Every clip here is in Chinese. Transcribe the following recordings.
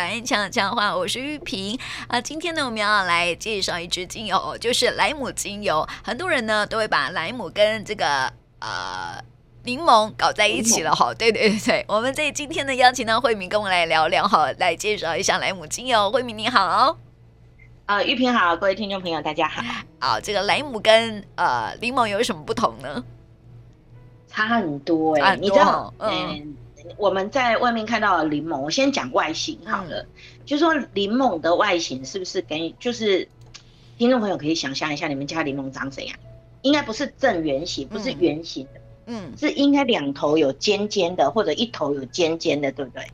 凡强强话，我是玉萍啊。今天呢，我们要来介绍一支精油，就是莱姆精油。很多人呢都会把莱姆跟这个呃柠檬搞在一起了哈。对对对对，我们在今天呢邀请到慧敏跟我们来聊聊哈，来介绍一下莱姆精油。慧敏你好，呃，玉萍好，各位听众朋友大家好。好，这个莱姆跟呃柠檬有什么不同呢？差很多哎、欸，你知道，嗯、欸，我们在外面看到的柠檬，我先讲外形好了，嗯、就说柠檬的外形是不是跟就是听众朋友可以想象一下，你们家柠檬长怎样？应该不是正圆形，不是圆形的，嗯，是应该两头有尖尖的，或者一头有尖尖的，对不对？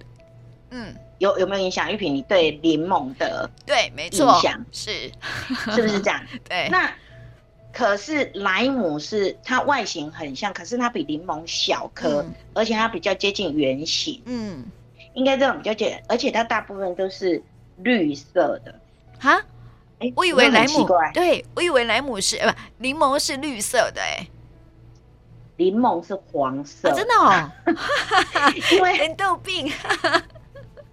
嗯，有有没有影响？玉萍，你对柠檬的对，没错影响，是是不是这样？对，那。可是莱姆是它外形很像，可是它比柠檬小颗，嗯、而且它比较接近圆形。嗯，应该这种比较接，而且它大部分都是绿色的。哈？哎、欸，我以为莱姆，对，我以为莱姆是呃不，柠檬是绿色的哎、欸，柠檬是黄色、啊。真的哦，因为人都有病。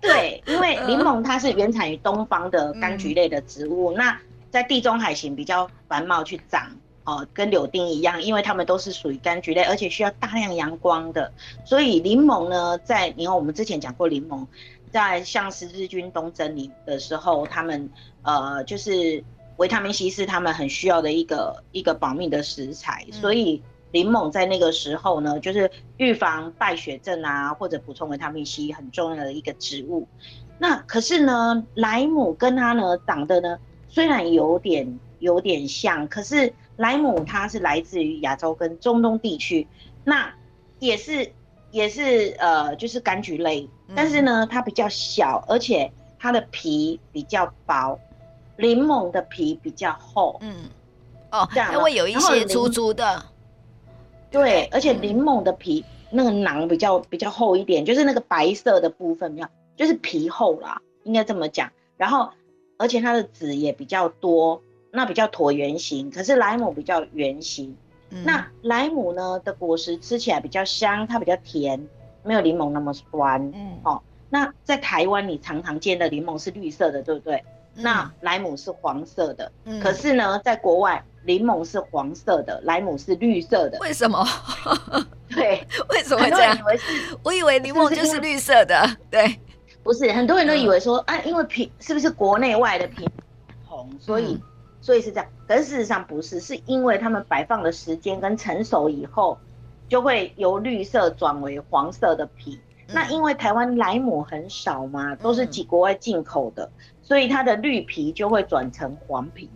对，因为 柠檬它是原产于东方的柑橘类的植物，嗯、那。在地中海型比较繁茂去长哦，跟柳丁一样，因为它们都是属于柑橘类，而且需要大量阳光的。所以柠檬呢，在你看我们之前讲过，柠檬在像十字军东征里的时候，他们呃就是维他命 C 是他们很需要的一个一个保命的食材，嗯、所以柠檬在那个时候呢，就是预防败血症啊，或者补充维他命 C 很重要的一个植物。那可是呢，莱姆跟它呢长得呢。虽然有点有点像，可是莱姆它是来自于亚洲跟中东地区，那也是也是呃就是柑橘类，但是呢它比较小，而且它的皮比较薄，柠檬的皮比较厚，嗯，哦，这样它会有一些粗粗的，对，而且柠檬的皮那个囊比较比较厚一点，就是那个白色的部分比较就是皮厚啦，应该这么讲，然后。而且它的籽也比较多，那比较椭圆形，可是莱姆比较圆形。嗯、那莱姆呢的果实吃起来比较香，它比较甜，没有柠檬那么酸。嗯，哦，那在台湾你常常见的柠檬是绿色的，对不对？嗯、那莱姆是黄色的。嗯、可是呢，在国外柠檬是黄色的，莱姆是绿色的。为什么？对，为什么这样？以为我以为柠檬就是绿色的，对。不是很多人都以为说啊，因为品是不是国内外的品红，所以所以是这样，可是事实上不是，是因为他们摆放的时间跟成熟以后，就会由绿色转为黄色的皮。那因为台湾莱姆很少嘛，都是几国外进口的，所以它的绿皮就会转成黄皮。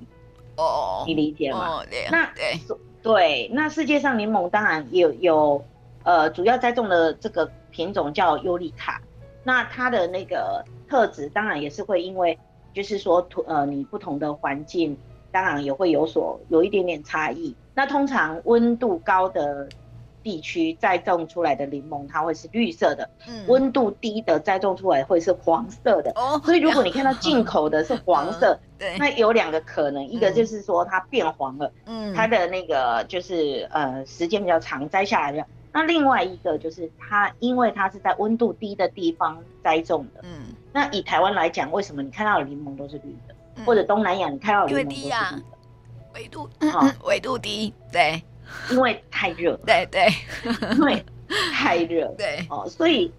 哦，你理解吗？那对对，那世界上柠檬当然有有呃，主要栽种的这个品种叫尤利卡。那它的那个特质当然也是会因为，就是说土呃你不同的环境，当然也会有所有一点点差异。那通常温度高的地区栽种出来的柠檬，它会是绿色的；嗯，温度低的栽种出来会是黄色的。哦，所以如果你看到进口的是黄色，对，那有两个可能，一个就是说它变黄了，嗯，它的那个就是呃时间比较长，摘下来的。那另外一个就是它，因为它是在温度低的地方栽种的。嗯。那以台湾来讲，为什么你看到的柠檬都是绿的？嗯、或者东南亚你看到的柠檬都是绿的？纬度啊，纬度低，对，因为太热。对对，因为太 热。对哦，所以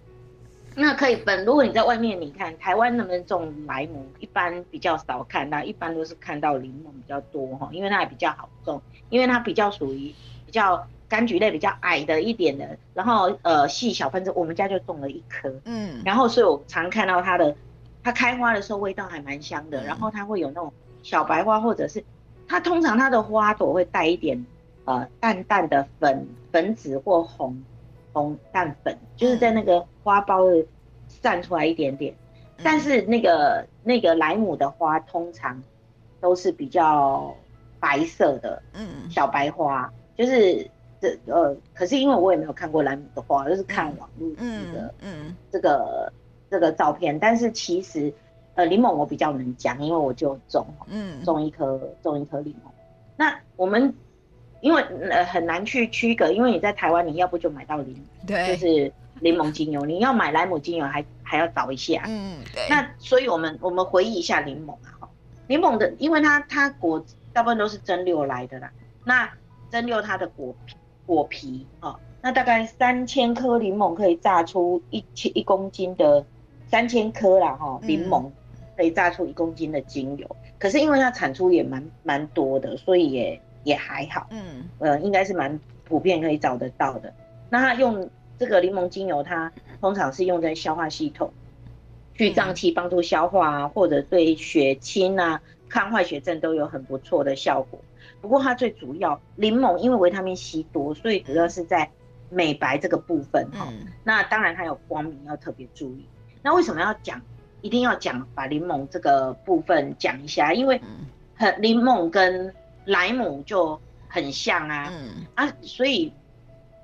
那可以分。如果你在外面，你看台湾能不能种莱姆？一般比较少看到，一般都是看到柠檬比较多哈，因为它也比较好种，因为它比较属于比较。柑橘类比较矮的一点的，然后呃细小分子，我们家就种了一棵，嗯，然后所以我常看到它的，它开花的时候味道还蛮香的，嗯、然后它会有那种小白花，或者是它通常它的花朵会带一点呃淡淡的粉粉紫或红红淡粉，就是在那个花苞的散出来一点点，嗯、但是那个那个莱姆的花通常都是比较白色的，嗯，小白花就是。这呃，可是因为我也没有看过莱姆的花，就是看网络这个嗯这个这个照片，但是其实呃柠檬我比较能讲，因为我就种嗯种一颗种一颗柠檬。那我们因为呃很难去区隔，因为你在台湾你要不就买到柠，对，就是柠檬精油，你要买莱姆精油还还要找一下。嗯，对。那所以我们我们回忆一下柠檬啊，哈，柠檬的，因为它它果大部分都是蒸馏来的啦。那蒸馏它的果皮果皮啊，那大概三千颗柠檬可以榨出一千一公斤的三千颗啦，哈，柠檬可以榨出一公斤的精油。嗯、可是因为它产出也蛮蛮多的，所以也也还好。嗯，呃，应该是蛮普遍可以找得到的。那它用。这个柠檬精油，它通常是用在消化系统，去胀气、帮助消化啊，或者对血清啊、抗坏血症都有很不错的效果。不过它最主要，柠檬因为维他命 C 多，所以主要是在美白这个部分哈。那当然它有光明要特别注意。那为什么要讲？一定要讲把柠檬这个部分讲一下，因为很柠檬跟莱姆就很像啊，啊，所以。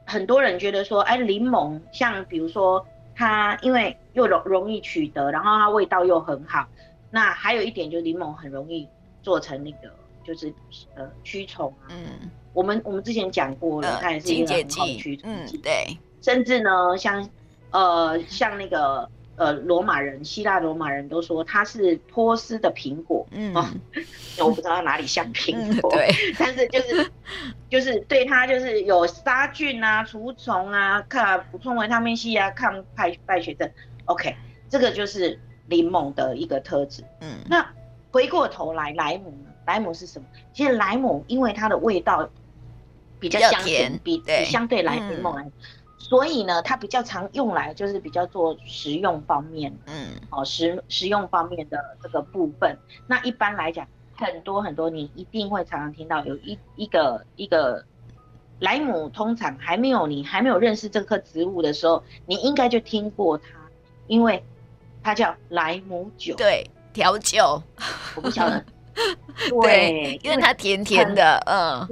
很多人觉得说，哎，柠檬像比如说它，因为又容容易取得，然后它味道又很好。那还有一点就是柠檬很容易做成那个，就是呃驱虫啊。嗯。我们我们之前讲过了，它也是一个很好的驱虫剂。对。甚至呢，像呃像那个。呃，罗马人，希腊罗马人都说它是波斯的苹果，嗯，哦、我不知道哪里像苹果，嗯、对，但是就是 就是对它就是有杀菌啊、除虫啊、抗补充维他命 C 啊、抗败败血症，OK，这个就是柠檬的一个特质。嗯，那回过头来，莱姆呢？莱姆是什么？其实莱姆因为它的味道比较香甜，比，比相对来柠檬来。嗯所以呢，它比较常用来就是比较做食用方面，嗯，哦，食食用方面的这个部分。那一般来讲，很多很多你一定会常常听到有一一个一个莱姆，通常还没有你还没有认识这棵植物的时候，你应该就听过它，因为它叫莱姆酒，对，调酒，我不晓得，对，因为它甜甜的，嗯，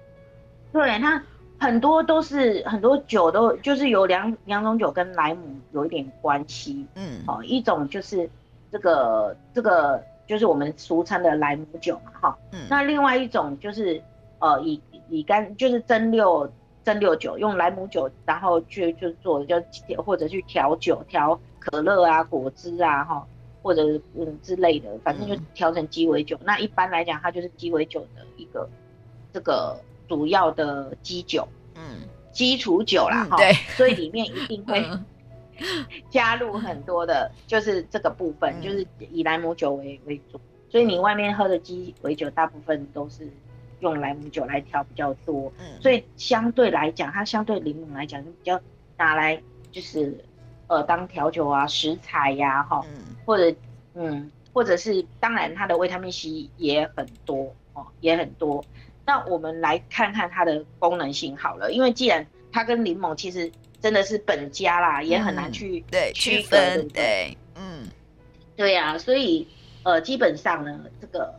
对它。很多都是很多酒都就是有两两种酒跟莱姆有一点关系，嗯，哦，一种就是这个这个就是我们俗称的莱姆酒嘛，哈，嗯，那另外一种就是呃以以干就是蒸馏蒸馏酒，用莱姆酒然后去就做就或者去调酒调可乐啊果汁啊哈或者嗯之类的，反正就调成鸡尾酒，嗯。那一般来讲，它就是鸡尾酒的一个这个。主要的基酒，嗯，基础酒啦，哈、嗯，对，所以里面一定会 加入很多的，就是这个部分，嗯、就是以莱姆酒为为主，所以你外面喝的鸡尾酒大部分都是用莱姆酒来调比较多，嗯，所以相对来讲，它相对柠檬来讲就比较拿来就是呃当调酒啊食材呀、啊，哈、嗯，或者嗯，或者是当然它的维他命 C 也很多哦，也很多。那我们来看看它的功能性好了，因为既然它跟柠檬其实真的是本家啦，嗯、也很难去对区分，对，嗯，对呀、啊，所以呃，基本上呢，这个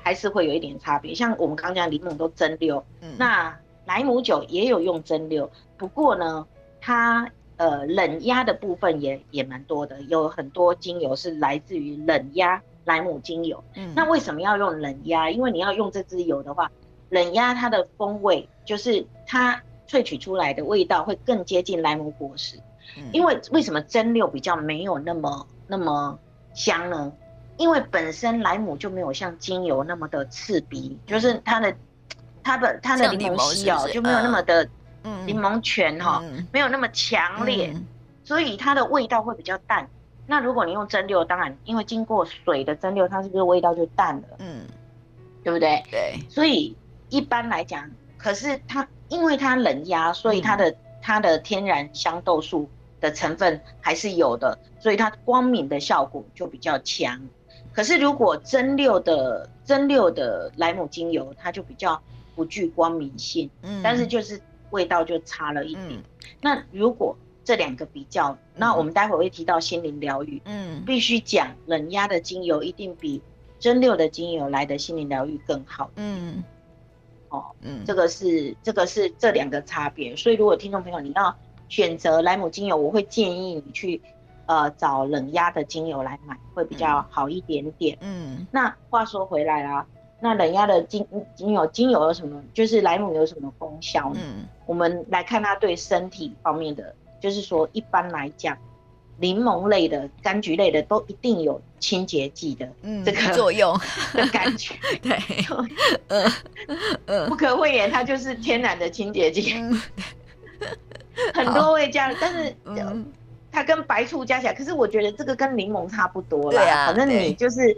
还是会有一点差别。像我们刚刚讲柠檬都蒸馏，嗯，那莱姆酒也有用蒸馏，不过呢，它呃冷压的部分也也蛮多的，有很多精油是来自于冷压。莱姆精油，嗯，那为什么要用冷压？因为你要用这支油的话，冷压它的风味就是它萃取出来的味道会更接近莱姆果实。嗯，因为为什么蒸馏比较没有那么那么香呢？因为本身莱姆就没有像精油那么的刺鼻，就是它的它的它的柠檬烯哦就没有那么的柠檬泉哈，没有那么强烈，嗯，所以它的味道会比较淡。那如果你用蒸馏，当然因为经过水的蒸馏，它是不是味道就淡了？嗯，对不对？对。所以一般来讲，可是它因为它冷压，所以它的、嗯、它的天然香豆素的成分还是有的，所以它光敏的效果就比较强。可是如果蒸馏的蒸馏的莱姆精油，它就比较不具光敏性，嗯，但是就是味道就差了一点。嗯、那如果这两个比较，那我们待会会提到心灵疗愈。嗯，必须讲冷压的精油一定比蒸馏的精油来的心灵疗愈更好。嗯，哦，嗯，这个是这个是这两个差别。所以如果听众朋友你要选择莱姆精油，我会建议你去呃找冷压的精油来买，会比较好一点点。嗯，那话说回来啦，那冷压的精精油精油有什么？就是莱姆有什么功效呢？嗯，我们来看它对身体方面的。就是说一般来讲，柠檬类的、柑橘类的都一定有清洁剂的这个、嗯、作用的感觉。对，嗯嗯，不可讳言，它就是天然的清洁剂。嗯、很多会加，但是它跟白醋加起来，可是我觉得这个跟柠檬差不多啦。对啊，反正你就是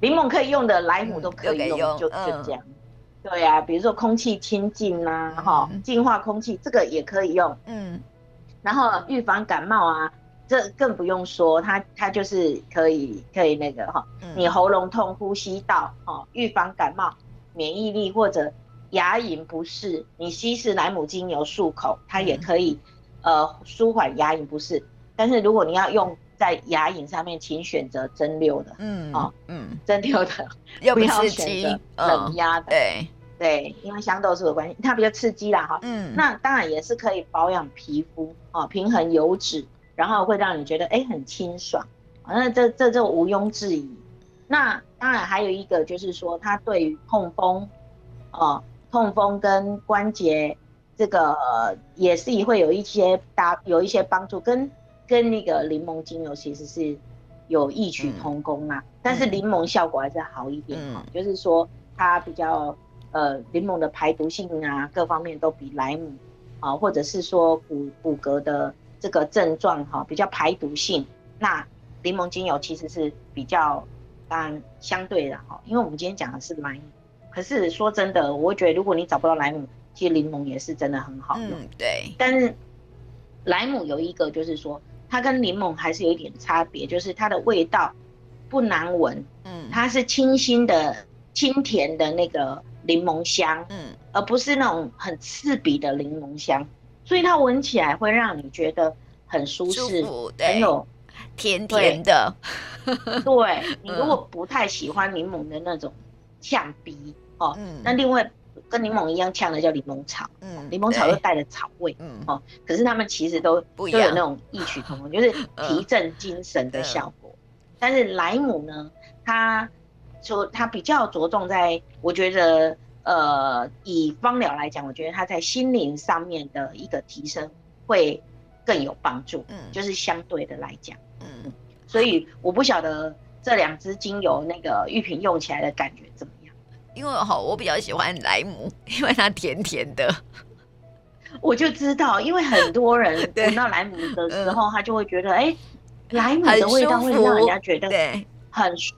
柠檬可以用的，莱姆都可以用，嗯、就就这样。对啊，比如说空气清净啦，哈、嗯，净化空气这个也可以用。嗯，然后预防感冒啊。这更不用说，它它就是可以可以那个哈，你喉咙痛、呼吸道哈，预防感冒、免疫力或者牙龈不适，你稀释莱姆精油漱口，它也可以呃舒缓牙龈不适。但是如果你要用在牙龈上面，请选择蒸馏的，嗯哦嗯，蒸馏的，不要选择冷压的，对对，因为香豆素的关系，它比较刺激啦哈。嗯，那当然也是可以保养皮肤哦，平衡油脂。然后会让你觉得哎很清爽，那这这就毋庸置疑。那当然还有一个就是说，它对于痛风，哦，痛风跟关节这个也是会有一些搭有一些帮助，跟跟那个柠檬精油其实是有异曲同工啊。嗯、但是柠檬效果还是好一点哈，嗯、就是说它比较呃柠檬的排毒性啊各方面都比莱姆啊，或者是说骨骨骼的。这个症状哈比较排毒性，那柠檬精油其实是比较当然相对的哈，因为我们今天讲的是莱姆，可是说真的，我觉得如果你找不到莱姆，其实柠檬也是真的很好用。嗯，对。但是莱姆有一个就是说，它跟柠檬还是有一点差别，就是它的味道不难闻，嗯，它是清新的、清甜的那个柠檬香，嗯，而不是那种很刺鼻的柠檬香。所以它闻起来会让你觉得很舒适，舒很有甜甜的。对，你如果不太喜欢柠檬的那种呛鼻哦，嗯、那另外跟柠檬一样呛的叫柠檬草，嗯，柠檬草又带了草味，嗯哦，可是他们其实都都有那种异曲同工，就是 提振精神的效果。但是莱姆呢，它说它比较着重在，我觉得。呃，以芳疗来讲，我觉得它在心灵上面的一个提升会更有帮助。嗯，就是相对的来讲，嗯，所以我不晓得这两支精油那个玉瓶用起来的感觉怎么样？因为哈，我比较喜欢莱姆，因为它甜甜的。我就知道，因为很多人 闻到莱姆的时候，他就会觉得，哎，莱姆的味道会让人家觉得很舒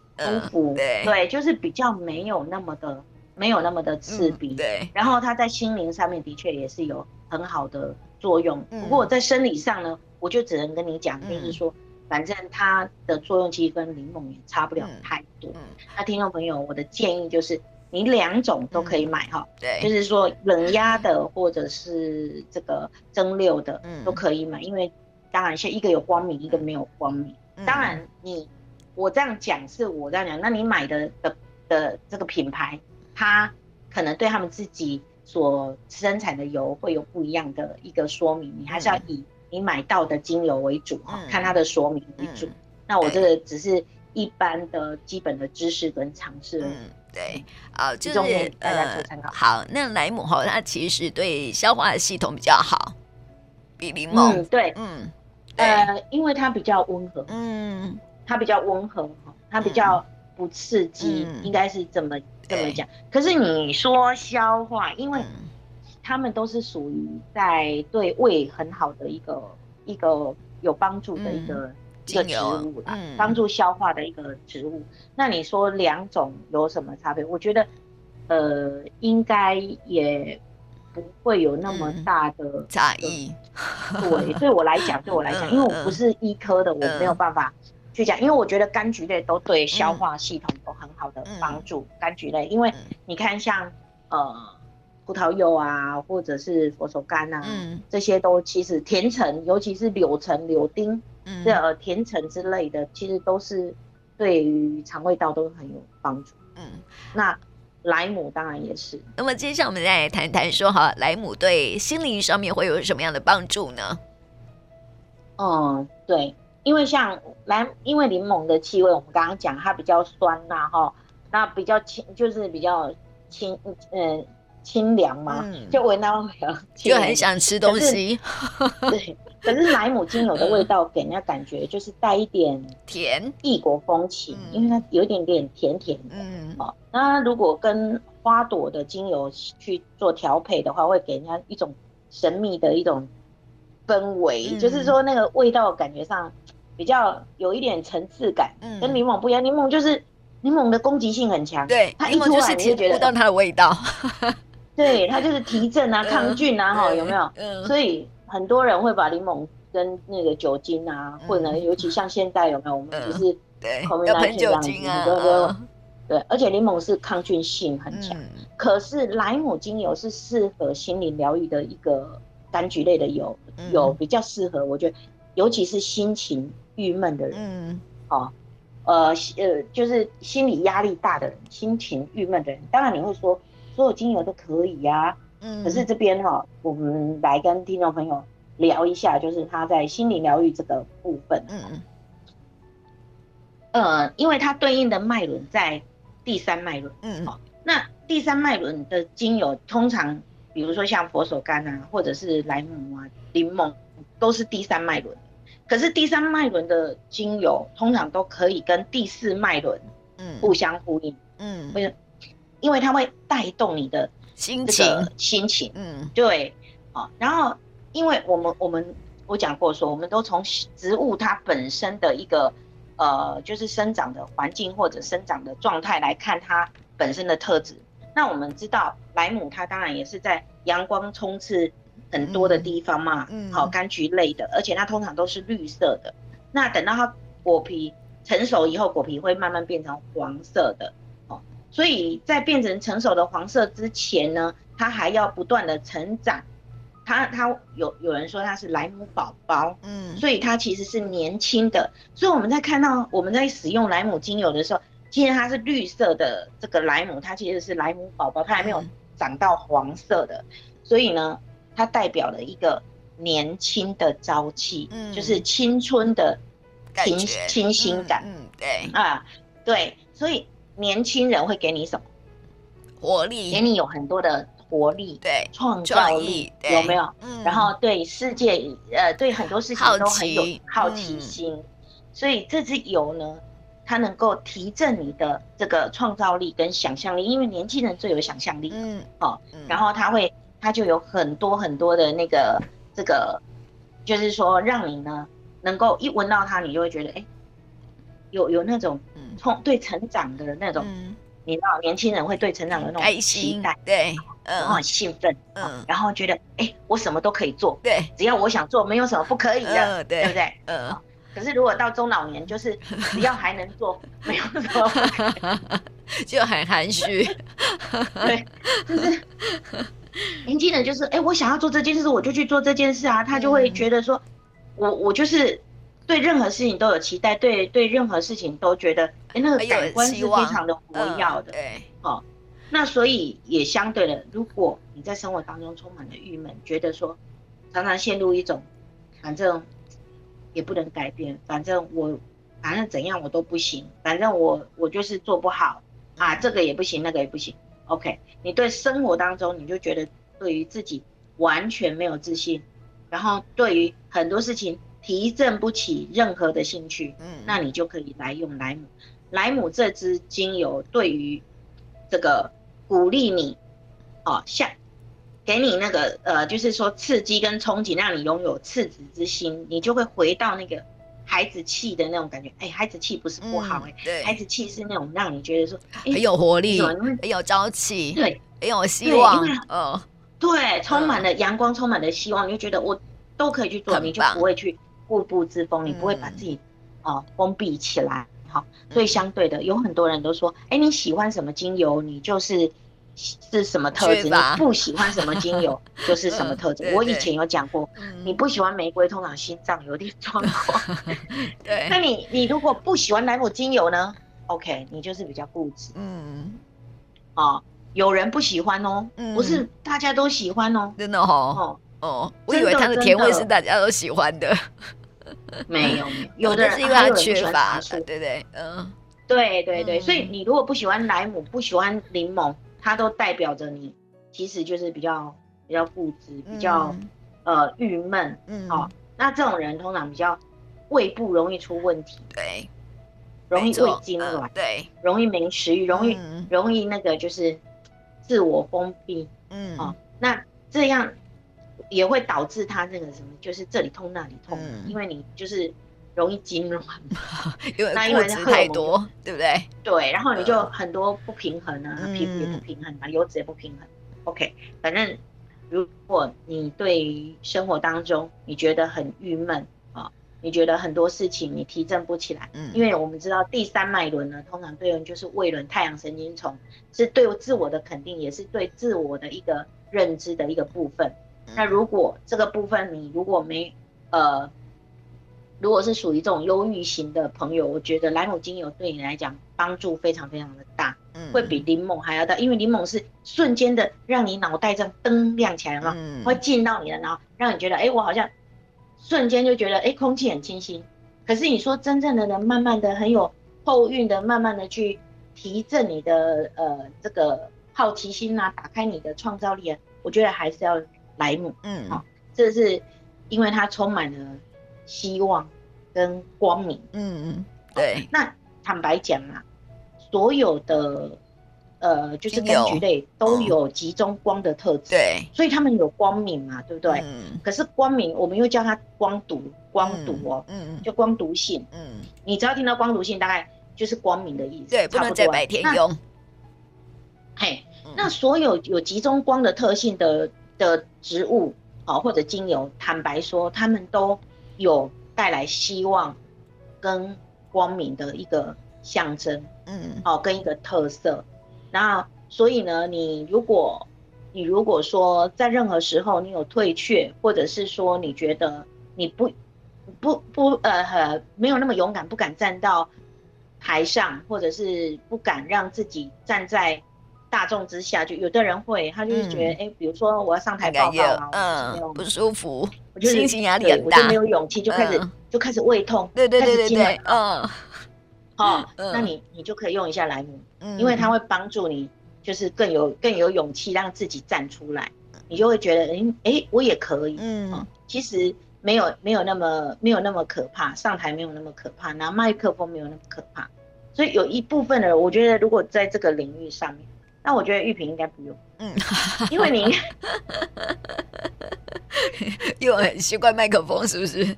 服。对，对，就是比较没有那么的。没有那么的刺鼻，嗯、对。然后它在心灵上面的确也是有很好的作用。嗯、不过在生理上呢，我就只能跟你讲，就是说，嗯、反正它的作用其实跟柠檬也差不了太多。嗯嗯、那听众朋友，我的建议就是，你两种都可以买哈，嗯、对，就是说冷压的或者是这个蒸馏的嗯都可以买，嗯、因为当然是一个有光明，一个没有光明。嗯、当然你我这样讲是我这样讲，那你买的的的这个品牌。它可能对他们自己所生产的油会有不一样的一个说明，你还是要以你买到的精油为主哈，嗯、看它的说明为主。嗯、那我这个只是一般的基本的知识跟常识。嗯，对，啊，就是大家做参考。好，那莱姆哈，它其实对消化系统比较好，比柠檬。嗯，对，嗯，呃，因为它比较温和，嗯，它比较温和哈，它比较不刺激，嗯、应该是这么。这么讲，可是你说消化，因为他们都是属于在对胃很好的一个一个有帮助的一个、嗯、一个植物啦，帮、嗯、助消化的一个植物。那你说两种有什么差别？我觉得，呃，应该也不会有那么大的差异。对，对我来讲，对我来讲，因为我不是医科的，我没有办法。去讲，因为我觉得柑橘类都对消化系统有很好的帮助。嗯、柑橘类，因为你看像呃葡萄柚啊，或者是佛手柑啊，嗯、这些都其实甜橙，尤其是柳橙、柳丁，嗯、这呃甜橙之类的，其实都是对于肠胃道都很有帮助。嗯，那莱姆当然也是。那么接下来我们再来谈谈说哈，莱姆对心灵上面会有什么样的帮助呢？嗯，对。因为像莱，因为柠檬的气味，我们刚刚讲它比较酸呐，哈，那比较清，就是比较清，嗯，清凉嘛，嗯、就闻到就很想吃东西。对，可是莱姆精油的味道给人家感觉就是带一点甜。异国风情，甜因为它有一点点甜甜的。嗯，好，那如果跟花朵的精油去做调配的话，会给人家一种神秘的一种氛围，嗯、就是说那个味道感觉上比较有一点层次感，嗯、跟柠檬不一样。柠檬就是柠檬的攻击性很强，对，它一出来你就觉得到它的味道，对，它就是提振啊、抗菌啊，哈、嗯，有没有？嗯，所以很多人会把柠檬跟那个酒精啊，嗯、或者尤其像现在有没有？我们就是对，要喷酒精啊，对不对？对，而且柠檬是抗菌性很强，嗯、可是莱姆精油是适合心灵疗愈的一个柑橘类的油，嗯、有比较适合，我觉得，尤其是心情郁闷的人，嗯，哦，呃呃，就是心理压力大的人，心情郁闷的人，当然你会说所有精油都可以呀、啊，嗯，可是这边哈、哦，我们来跟听众朋友聊一下，就是他在心理疗愈这个部分，嗯嗯，呃，因为它对应的脉轮在。第三脉轮，嗯，好，那第三脉轮的精油通常，比如说像佛手柑啊，或者是莱姆啊、柠檬，都是第三脉轮。可是第三脉轮的精油通常都可以跟第四脉轮，嗯，互相呼应，嗯，为因为它会带动你的心情，心情，嗯，对，啊，然后因为我们我们我讲过说，我们都从植物它本身的一个。呃，就是生长的环境或者生长的状态来看它本身的特质。那我们知道莱姆它当然也是在阳光充斥很多的地方嘛，嗯，好柑橘类的，而且它通常都是绿色的。那等到它果皮成熟以后，果皮会慢慢变成黄色的，哦，所以在变成成熟的黄色之前呢，它还要不断的成长。它它有有人说它是莱姆宝宝，嗯，所以它其实是年轻的。所以我们在看到我们在使用莱姆精油的时候，其实它是绿色的这个莱姆，它其实是莱姆宝宝，它还没有长到黄色的。嗯、所以呢，它代表了一个年轻的朝气，嗯，就是青春的清清新感，嗯，对啊，对，所以年轻人会给你什么活力？给你有很多的。活力，对，创造力有没有？嗯，然后对世界，呃，对很多事情都很有好奇心，嗯、所以这支油呢，它能够提振你的这个创造力跟想象力，因为年轻人最有想象力，嗯，好、哦，然后他会，他就有很多很多的那个这个，就是说让你呢，能够一闻到它，你就会觉得，哎，有有那种冲对成长的那种。嗯你知道年轻人会对成长的那种期待，对，然后很兴奋，嗯，然后觉得，哎，我什么都可以做，对，只要我想做，没有什么不可以的，对不对？嗯。可是如果到中老年，就是只要还能做，没有什么，就很含蓄，对，就是 年轻人就是，哎，我想要做这件事，我就去做这件事啊，他就会觉得说，我我就是。对任何事情都有期待，对对任何事情都觉得，哎，那个感官是非常的活跃的。对，哦，那所以也相对的，如果你在生活当中充满了郁闷，觉得说常常陷入一种，反正也不能改变，反正我反正怎样我都不行，反正我我就是做不好啊，这个也不行，那个也不行。OK，你对生活当中你就觉得对于自己完全没有自信，然后对于很多事情。提振不起任何的兴趣，嗯，那你就可以来用莱姆。莱姆这支精油对于这个鼓励你，哦，像给你那个呃，就是说刺激跟憧憬，让你拥有赤子之心，你就会回到那个孩子气的那种感觉。哎，孩子气不是不好哎，对，孩子气是那种让你觉得说很有活力，很有朝气，对，很有希望，嗯，对，充满了阳光，充满了希望，你就觉得我都可以去做，你就不会去。固步自封，你不会把自己啊、嗯呃、封闭起来，好，所以相对的，有很多人都说，哎，你喜欢什么精油，你就是是什么特质；你不喜欢什么精油，就是什么特质。嗯、我以前有讲过，嗯、你不喜欢玫瑰，通常心脏有点 状况。对，那你你如果不喜欢莱姆精油呢？OK，你就是比较固执。嗯，啊、呃，有人不喜欢哦，嗯、不是大家都喜欢哦，真的哦。哦哦，我以为它的甜味是大家都喜欢的。没有没有，有的人是因为它缺乏，对对，嗯，对对对，所以你如果不喜欢莱姆，不喜欢柠檬，它都代表着你其实就是比较比较固执，比较、嗯、呃郁闷，嗯，好、哦，那这种人通常比较胃部容易出问题，对，容易胃痉挛、呃，对，容易没食欲，容易、嗯、容易那个就是自我封闭，嗯，好、哦，那这样也会导致他那个什么，就是这里痛那里痛，嗯、因为你就是。容易痙攣，那因为太多，对不对？对，然后你就很多不平衡啊，皮肤也不平衡啊，油脂也不平衡。OK，反正如果你对生活当中你觉得很郁闷啊，你觉得很多事情你提振不起来，嗯，因为我们知道第三脉轮呢，通常对应就是胃轮、太阳神经丛，是对自我的肯定，也是对自我的一个认知的一个部分。那如果这个部分你如果没呃。如果是属于这种忧郁型的朋友，我觉得莱姆精油对你来讲帮助非常非常的大，嗯，会比柠檬还要大，因为柠檬是瞬间的让你脑袋这样灯亮起来嘛，嗯，会进到你的脑，让你觉得，哎，我好像瞬间就觉得，哎，空气很清新。可是你说真正的能慢慢的很有后运的，慢慢的去提振你的呃这个好奇心啊，打开你的创造力啊，我觉得还是要莱姆，嗯，好，这是因为它充满了。希望跟光明，嗯嗯，对。那坦白讲啊，所有的呃，就是柑橘类都有集中光的特质，对，所以他们有光明嘛，对不对？嗯。可是光明，我们又叫它光毒，光毒哦，嗯嗯，就光毒性，嗯。你只要听到光毒性，大概就是光明的意思，对，不能在白天用。嘿，那所有有集中光的特性的的植物，哦或者精油，坦白说，他们都。有带来希望跟光明的一个象征，嗯，哦，跟一个特色。那，所以呢，你如果你如果说在任何时候你有退却，或者是说你觉得你不不不呃没有那么勇敢，不敢站到台上，或者是不敢让自己站在。大众之下，就有的人会，他就是觉得，哎、嗯。欸，比如说我要上台报告啊，嗯，不舒服，我就心情压力很大，我就没有勇气，就开始、嗯、就开始胃痛，对对对对对，嗯，好、哦 嗯，那你你就可以用一下莱姆，嗯，因为它会帮助你，就是更有更有勇气让自己站出来，你就会觉得，哎、欸、哎、欸，我也可以，嗯，哦、其实没有没有那么没有那么可怕，上台没有那么可怕，拿麦克风没有那么可怕，所以有一部分的人，我觉得如果在这个领域上面。那我觉得玉萍应该不用，嗯，因为你因为我很习惯麦克风，是不是？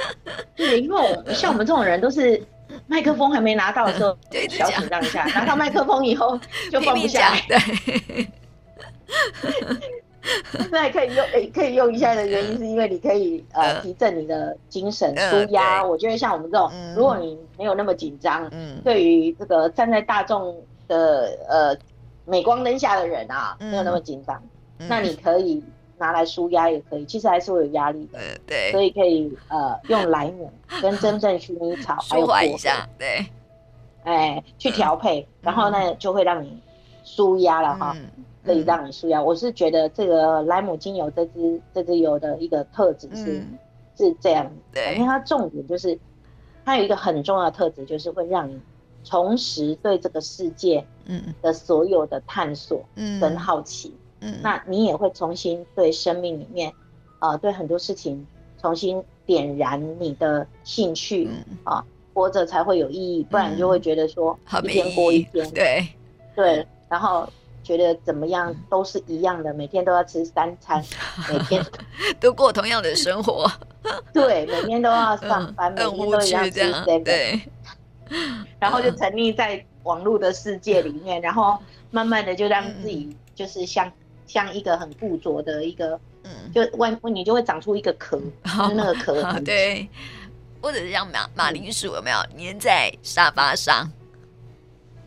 对，因为我像我们这种人，都是麦克风还没拿到的时候，就小紧张一下，拿到麦克风以后 就放不下来。对，那可以用，诶，可以用一下的原因，是因为你可以呃提振你的精神，舒压。我觉得像我们这种，如果你没有那么紧张，嗯，对于这个站在大众的呃。镁光灯下的人啊，没有那么紧张，嗯，那你可以拿来舒压也可以，其实还是会有压力的，对，所以可以呃用莱姆跟真正薰衣草 还有薄荷，对，哎去调配，嗯，然后呢就会让你舒压了哈，嗯，可以让你舒压，嗯。我是觉得这个莱姆精油这支这支油的一个特质是，嗯，是这样，对，因为它重点就是它有一个很重要的特质，就是会让你。重拾对这个世界嗯的所有的探索嗯。跟好奇，嗯，嗯，那你也会重新对生命里面，呃，对很多事情重新点燃你的兴趣，嗯，啊，活着才会有意义，不然你就会觉得说一天过一天，对。对，然后觉得怎么样都是一样的，每天都要吃三餐，每天 都过同样的生活，对，每天都要上班，嗯，每天都一样吃这样，对。然后就沉溺在网络的世界里面，然后慢慢的就让自己就是像像一个很固着的一个，嗯，就外你就会长出一个壳，就那个壳，对，或者是像马马铃薯有没有粘在沙发上？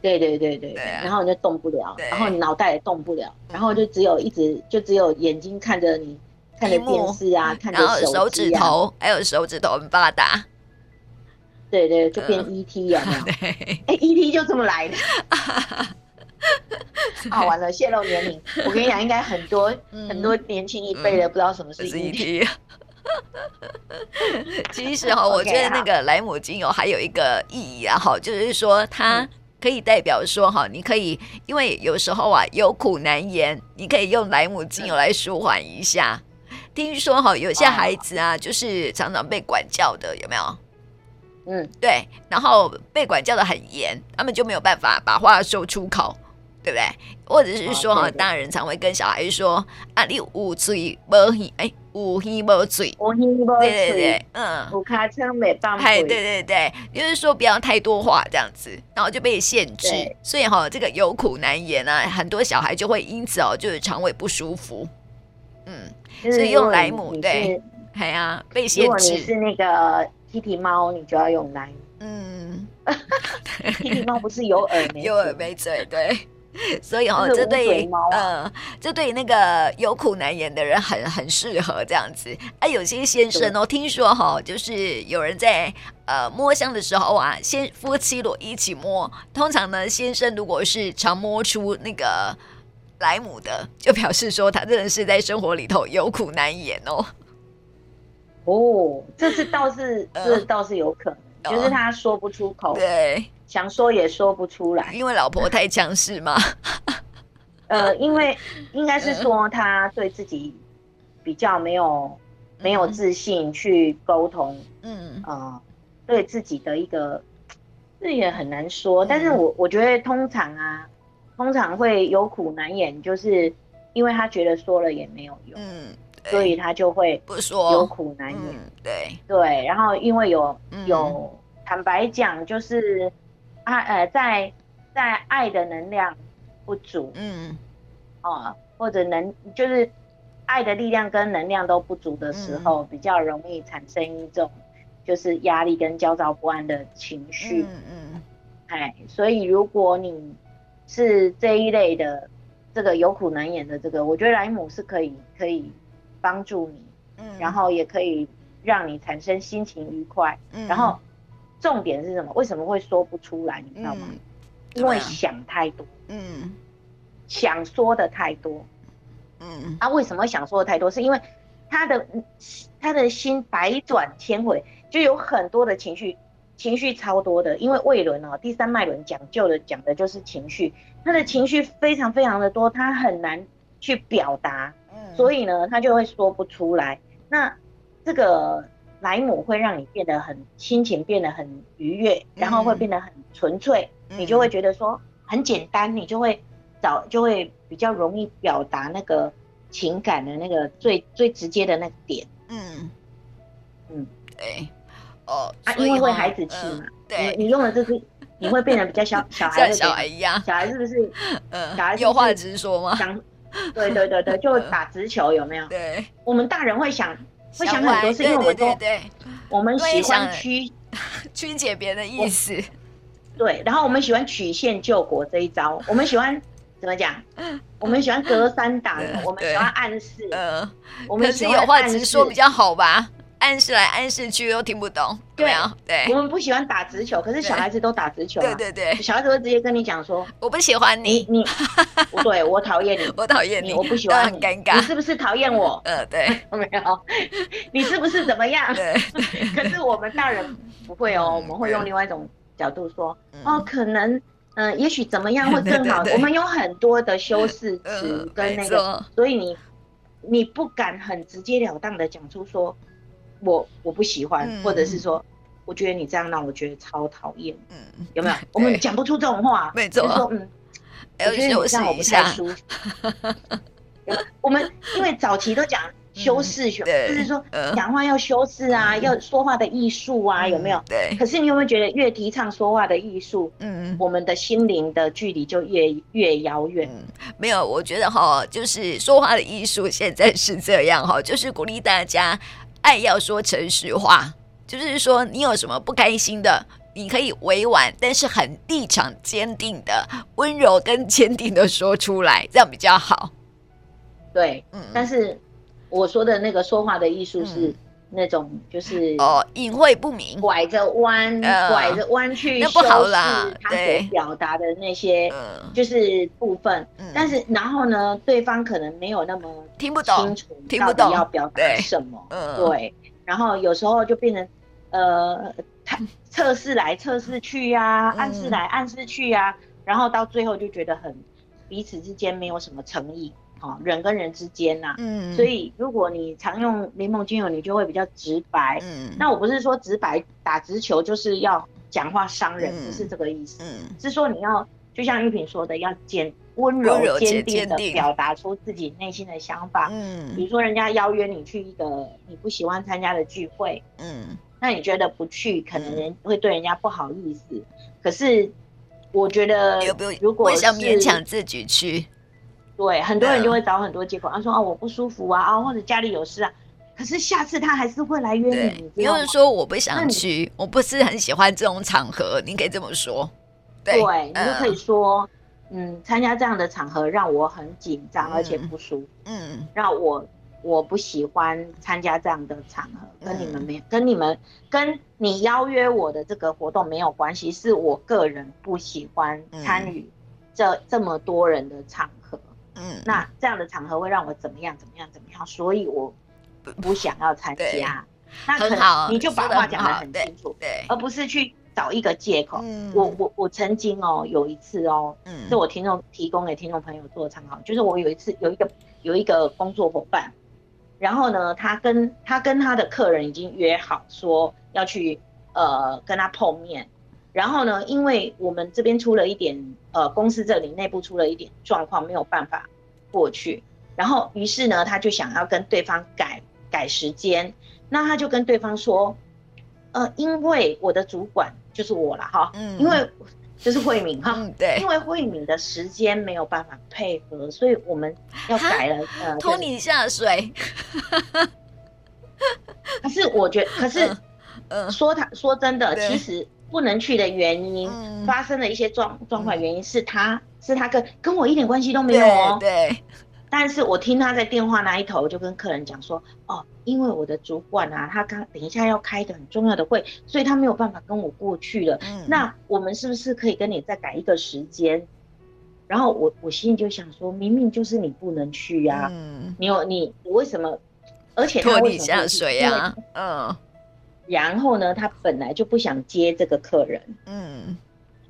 对对对对，对啊，然后你就动不了，然后你脑袋也动不了，然后就只有一直就只有眼睛看着你看着电视啊，看着手指头还有手指头很发达。对对，就变 ET 有没有？哎，ET 就这么来的。啊，完了，泄露年龄。我跟你讲，应该很多、嗯、很多年轻一辈的不知道什么是 ET。其实哈，我觉得那个莱姆精油还有一个意义啊，哈，就是说它可以代表说哈，你可以因为有时候啊有苦难言，你可以用莱姆精油来舒缓一下。听说哈，有些孩子啊，就是常常被管教的，有没有？嗯，对，然后被管教的很严，他们就没有办法把话说出口，对不对？或者是说哈，哦、大人常会跟小孩说啊，你有嘴无耳，哎，有耳无嘴，有耳无嘴，对对对，嗯，有尻川没办法，对对对，就是说不要太多话这样子，然后就被限制，所以哈，这个有苦难言啊，很多小孩就会因此哦，就是肠胃不舒服，嗯，所以用莱姆对，哎呀，被限制，如果你是那个。踢踢猫，你就要用莱姆。嗯，踢踢猫不是有耳没有耳没嘴，对。所以哦，这对呃，这对那个有苦难言的人很很适合这样子。啊，有些先生哦，对听说哈、哦，就是有人在呃摸香的时候啊，先夫妻裸一起摸。通常呢，先生如果是常摸出那个莱姆的，就表示说他真的是在生活里头有苦难言哦。哦，这是倒是，这倒是有可能，就是他说不出口，对，想说也说不出来，因为老婆太强势吗？呃，因为应该是说他对自己比较没有没有自信去沟通，嗯。啊，对自己的一个，这也很难说。但是我我觉得通常啊，通常会有苦难言，就是因为他觉得说了也没有用，嗯。所以他就会不说。有苦难言，嗯、对。对，然后因为有有、嗯、坦白讲，就是爱呃在在爱的能量不足，嗯。啊，或者能就是爱的力量跟能量都不足的时候，嗯、比较容易产生一种就是压力跟焦躁不安的情绪，嗯嗯，哎，所以如果你是这一类的这个有苦难言的这个，我觉得莱姆是可以可以。帮助你，嗯，然后也可以让你产生心情愉快，嗯，然后重点是什么？为什么会说不出来？你知道吗？嗯，因为想太多，嗯，想说的太多，嗯，他为什么想说的太多？是因为他的他的心百转千回，就有很多的情绪，情绪超多的。因为胃轮哦，第三脉轮讲究的讲的就是情绪，他的情绪非常非常的多，他很难去表达。所以呢，他就会说不出来。那这个莱姆会让你变得很心情变得很愉悦，然后会变得很纯粹，嗯、你就会觉得说很简单，你就会找就会比较容易表达那个情感的那个最最直接的那个点。嗯。嗯，对。哦，啊，因为会孩子气嘛，呃、对。你，你用了这支，你会变得比较小小孩，像小孩一样，小孩是不是？呃，小孩有话直说吗？对对对对，就打直球有没有？对，我们大人会想，会想很多，事因为我们都，我们喜欢曲 曲解别人的意思。对，然后我们喜欢曲线救国这一招，我们喜欢怎么讲？我们喜欢隔三打，我们喜欢暗示。呃，我们喜欢有话直说比较好吧？暗示来暗示去又听不懂，对。啊，对，我们不喜欢打直球，可是小孩子都打直球，对对对，小孩子会直接跟你讲说，我不喜欢你，你，对我讨厌你，我讨厌你，我不喜欢你，很尴尬，你是不是讨厌我？呃，对，没有，你是不是怎么样？对，可是我们大人不会哦，我们会用另外一种角度说，哦，可能，嗯，也许怎么样会更好，我们有很多的修饰词跟那个，所以你，你不敢很直截了当的讲出说。我我不喜欢，嗯、或者是说，我觉得你这样让我觉得超讨厌。嗯，有没有？我们讲不出这种话，没错。说嗯，我觉得你这样我不太舒服。我们因为早期都讲修饰学，嗯、就是说讲话要修饰啊，嗯、要说话的艺术啊，有没有？对。可是你有没有觉得越提倡说话的艺术，嗯，我们的心灵的距离就越越遥远？嗯，没有，我觉得哈，就是说话的艺术现在是这样哈，就是鼓励大家。爱要说诚实话，就是说你有什么不开心的，你可以委婉，但是很立场坚定的、温柔跟坚定的说出来，这样比较好。对，嗯，但是我说的那个说话的艺术是那种，就是哦，隐晦不明，拐着弯，拐着弯去修饰他所表达的那些，就是部分。但是然后呢，对方可能没有那么听不懂，听不懂。要表达什么，嗯，对。然后有时候就变成，呃，测试来测试去呀、啊，暗示来暗示去呀、啊，然后到最后就觉得很彼此之间没有什么诚意。好，人跟人之间呐、啊，嗯，所以如果你常用柠檬精油，你就会比较直白。嗯，那我不是说直白打直球就是要讲话伤人，不是这个意思。嗯，是说你要就像玉萍说的，要坚温柔坚定的表达出自己内心的想法。嗯，比如说人家邀约你去一个你不喜欢参加的聚会，嗯，那你觉得不去可能人会对人家不好意思。可是我觉得，如果是想勉强自己去。对，很多人就会找很多借口，他说啊我不舒服啊啊，或者家里有事啊。可是下次他还是会来约你。你就是说我不想去，我不是很喜欢这种场合，你可以这么说。对，对你就可以说，嗯，参加这样的场合让我很紧张，而且不舒服。嗯，让我我不喜欢参加这样的场合，跟你们没有，跟你们跟你邀约我的这个活动没有关系，是我个人不喜欢参与这这么多人的场合。嗯，那这样的场合会让我怎么样？怎么样？怎么样？所以我不想要参加。那可能你就把话讲得很清楚，对，而不是去找一个借口。嗯，我我我曾经哦有一次哦，嗯，是我听众提供给听众朋友做参考，就是我有一次有一个有一个工作伙伴，然后呢，他跟他跟他的客人已经约好说要去呃跟他碰面。然后呢，因为我们这边出了一点，呃，公司这里内部出了一点状况，没有办法过去。然后，于是呢，他就想要跟对方改改时间。那他就跟对方说，呃，因为我的主管就是我了哈，嗯，因为就是慧敏哈，嗯，对，因为慧敏的时间没有办法配合，所以我们要改了，呃，拖你下水。可是我觉得，可是，呃，说他说真的，其实。不能去的原因，嗯、发生的一些状状况原因是他，嗯、是他跟跟我一点关系都没有哦。对。对，但是我听他在电话那一头就跟客人讲说，哦，因为我的主管啊，他刚等一下要开一个很重要的会，所以他没有办法跟我过去了。嗯。那我们是不是可以跟你再改一个时间？然后我我心里就想说，明明就是你不能去呀，啊，嗯，你有你你为什么？而且他为什么拖你下水呀？嗯。然后呢，他本来就不想接这个客人。嗯，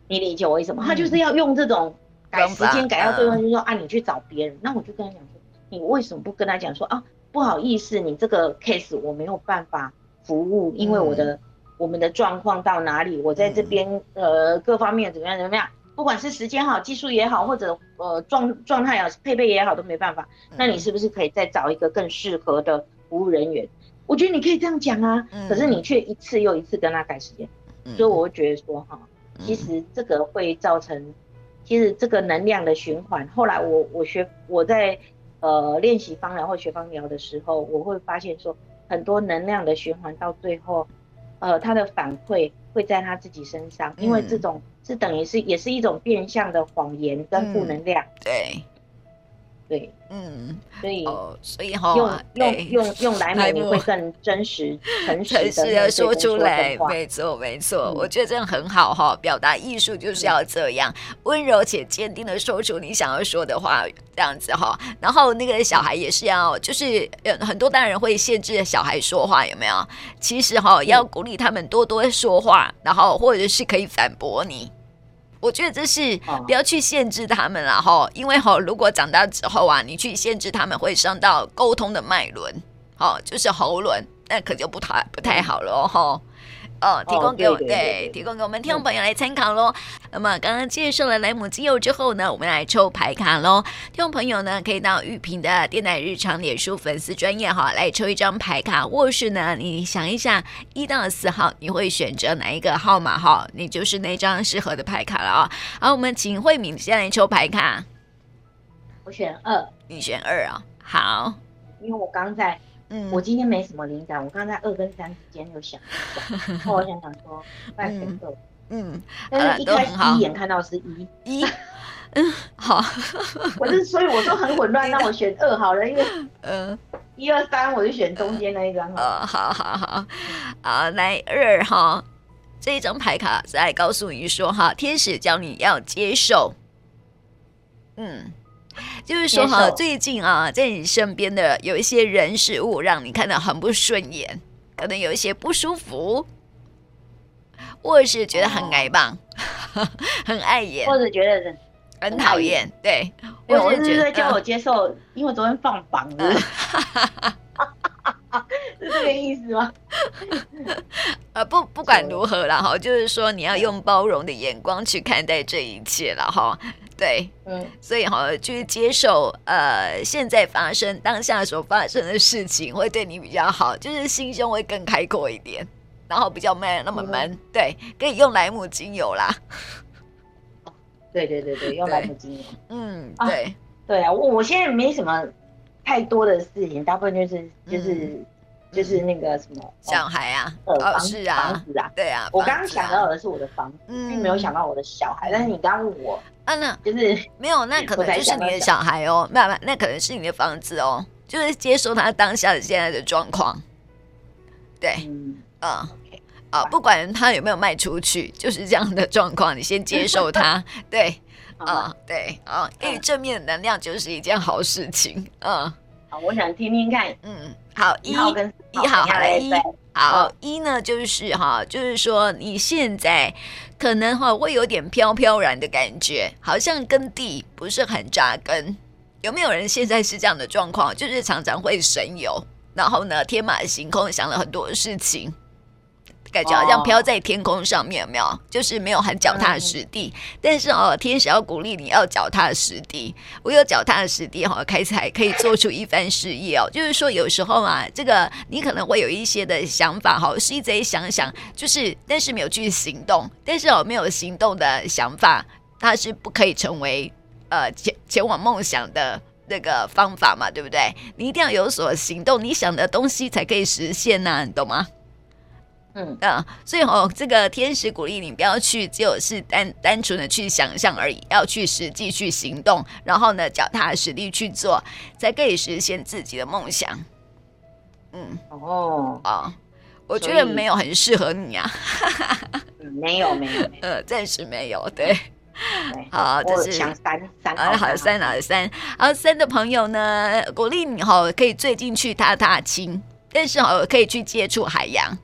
你理解我意思吗？嗯、他就是要用这种改时间改到对方，就说、嗯、啊，你去找别人。那我就跟他讲说，你为什么不跟他讲说啊？不好意思，你这个 case 我没有办法服务，因为我的、嗯、我们的状况到哪里，我在这边、嗯、呃各方面怎么样怎么样，不管是时间好、技术也好，或者呃状状态啊、配备也好都没办法。那你是不是可以再找一个更适合的服务人员？我觉得你可以这样讲啊，嗯、可是你却一次又一次跟他改时间，嗯、所以我会觉得说哈，其实这个会造成，其实这个能量的循环。后来我我学我在呃练习方疗或学方疗的时候，我会发现说很多能量的循环到最后，呃，他的反馈会在他自己身上，因为这种是等于是也是一种变相的谎言跟负能量。嗯、对。对，嗯，所以，哦，所以哈，用用用 用莱姆，你会更真实、诚实的说出来，没错，没错，我觉得这样很好哈。表达艺术就是要这样，温柔且坚定的说出你想要说的话，这样子哈。然后那个小孩也是要，就是很多大人会限制小孩说话，有没有？其实哈，要鼓励他们多多说话，然后或者是可以反驳你。我觉得这是不要去限制他们了哈，因为哈，如果长大之后啊，你去限制他们，会伤到沟通的脉轮，好，就是喉轮，那可就不太不太好了哈。哦，提供给我，对，提供给我们听众朋友来参考喽。那么刚刚介绍了莱姆精油之后呢，我们来抽牌卡喽。听众朋友呢，可以到玉萍的电台日常脸书粉丝专业哈，来抽一张牌卡。或是呢，你想一下，一到四号你会选择哪一个号码哈？你就是那张适合的牌卡了啊。好，我们请慧敏先来抽牌卡。我选二，你选二啊？好，因为我刚在。嗯，我今天没什么灵感，我刚在二跟三之间有想一想，然 后我想想说，半选二，嗯，但是一开始第一眼看到是一，一，嗯，好，我是所以我说很混乱，那我选二好了，因为 嗯，一二三我就选中间那一张，呃，好好好，好，来二哈，这一张牌卡是来告诉你说哈，天使教你要接受，嗯。就是说哈，最近啊，在你身边的有一些人事物，让你看到很不顺眼，可能有一些不舒服。或者是觉得很爱棒，哦、很碍眼，或者觉得很讨厌，对，对，我是觉得叫我接受，嗯、因为昨天放榜了。嗯 是这个意思吗？呃，不，不管如何了哈，就是说你要用包容的眼光去看待这一切了哈。对，嗯，所以哈，去接受呃现在发生当下所发生的事情，会对你比较好，就是心胸会更开阔一点，然后比较没那么闷。嗯、对，可以用莱姆精油啦。对对对对，用莱姆精油。嗯，对、啊、对啊，我我现在没什么。太多的事情，大部分就是就是、嗯、就是那个什么小孩啊，房是啊，房子啊，对啊。我刚刚想到的是我的房子，嗯、并没有想到我的小孩。但是你刚问我，啊，那就是没有，那可能就是你的小孩哦，那那可能是你的房子哦，就是接受他当下的现在的状况。对，嗯，啊、嗯，啊，不管他有没有卖出去，就是这样的状况，你先接受他，对。啊，对啊，给予正面的能量就是一件好事情。嗯，好，我想听听看。嗯，好，一一号，好来一，好一呢，就是哈，就是说你现在可能哈会有点飘飘然的感觉，好像跟地不是很扎根。有没有人现在是这样的状况？就是常常会神游，然后呢天马行空，想了很多事情。感觉好像飘在天空上面，有没有？就是没有很脚踏实地。但是哦，天使要鼓励你要脚踏实地。我有脚踏实地哈，开始还可以做出一番事业哦。就是说，有时候啊，这个你可能会有一些的想法哈，是一直想想，就是但是没有去行动。但是哦，没有行动的想法，它是不可以成为呃前前往梦想的那个方法嘛，对不对？你一定要有所行动，你想的东西才可以实现呐，你懂吗？嗯。啊，所以哦，这个天使鼓励你不要去，只有是单单纯的去想象而已，要去实际去行动，然后呢，脚踏实地去做，才可以实现自己的梦想。嗯。哦。啊，我觉得没有很适合你啊，没有没有，呃，暂时没有，对，好，这是三三啊，好三啊三，好三的朋友呢，鼓励你哈，可以最近去踏踏青，但是哦，可以去接触海洋。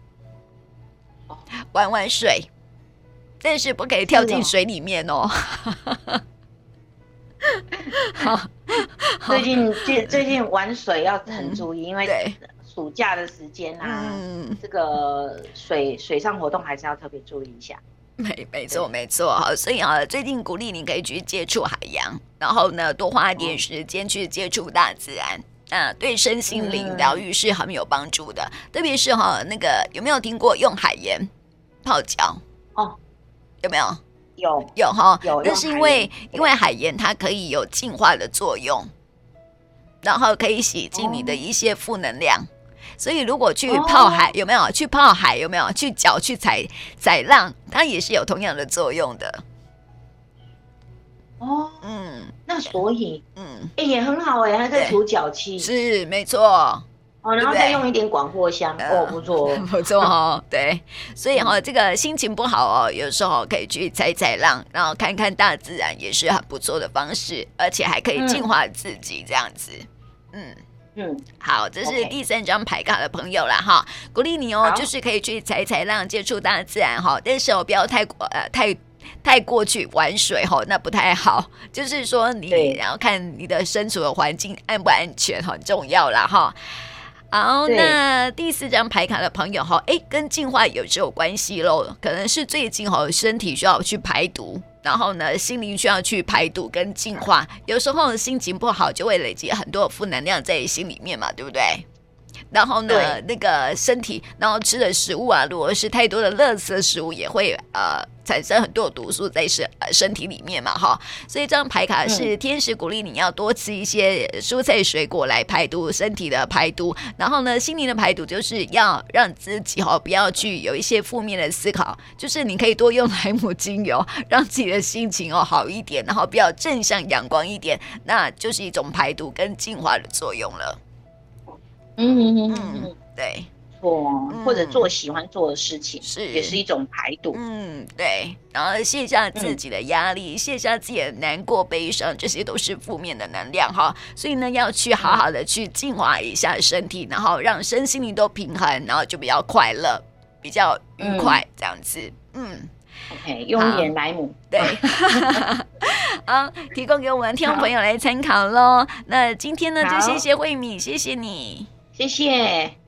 玩玩水，但是不可以跳进水里面哦。好，最近最最近玩水要很注意，嗯、因为暑假的时间啊，嗯、这个水水上活动还是要特别注意一下。没没错没错，好，所以啊，最近鼓励你可以去接触海洋，然后呢，多花一点时间去接触大自然。啊，对身心灵疗愈是很有帮助的，嗯、特别是哈，那个有没有听过用海盐泡脚？哦，有没有？有有哈，有。那是因为因为海盐它可以有净化的作用，然后可以洗净你的一些负能量，哦、所以如果去泡海，有没有？去泡海有没有？去脚去踩踩浪，它也是有同样的作用的。哦，嗯，那所以，嗯，哎、欸，也很好哎、欸，还可以除脚气，是没错，哦，然后再用一点广藿香，哦，不错，不错哦，对，所以哈、哦，这个心情不好哦，有时候可以去踩踩浪，然后看看大自然，也是很不错的方式，而且还可以净化自己，这样子，嗯。嗯，好，这是第三张牌卡的朋友了哈，鼓励你哦，就是可以去踩踩浪，接触大自然哈，但是哦，不要太过呃太。太过去玩水哈，那不太好。就是说，你然后看你的身处的环境安不安全，很重要啦哈。好，那第四张牌卡的朋友哈，哎，跟净化有是有关系喽。可能是最近哈，身体需要去排毒，然后呢，心灵需要去排毒跟净化。有时候心情不好，就会累积很多负能量在心里面嘛，对不对？然后呢，那个身体，然后吃的食物啊，如果是太多的垃圾食物，也会呃产生很多毒素在身呃身体里面嘛，哈。所以这张牌卡是天使鼓励你要多吃一些蔬菜水果来排毒，身体的排毒。然后呢，心灵的排毒就是要让自己哈不要去有一些负面的思考，就是你可以多用莱姆精油，让自己的心情哦好一点，然后比较正向阳光一点，那就是一种排毒跟净化的作用了。嗯嗯嗯嗯，对，或者做喜欢做的事情，是也是一种排毒。嗯，对，然后卸下自己的压力，嗯、卸下自己的难过、悲伤，这些都是负面的能量哈。所以呢，要去好好的去净化一下身体，然后让身心灵都平衡，然后就比较快乐。比较愉快这样子。嗯，OK，用眼莱姆，对，好，提供给我们听众朋友来参考喽。那今天呢，就谢谢慧敏，谢谢你，谢谢。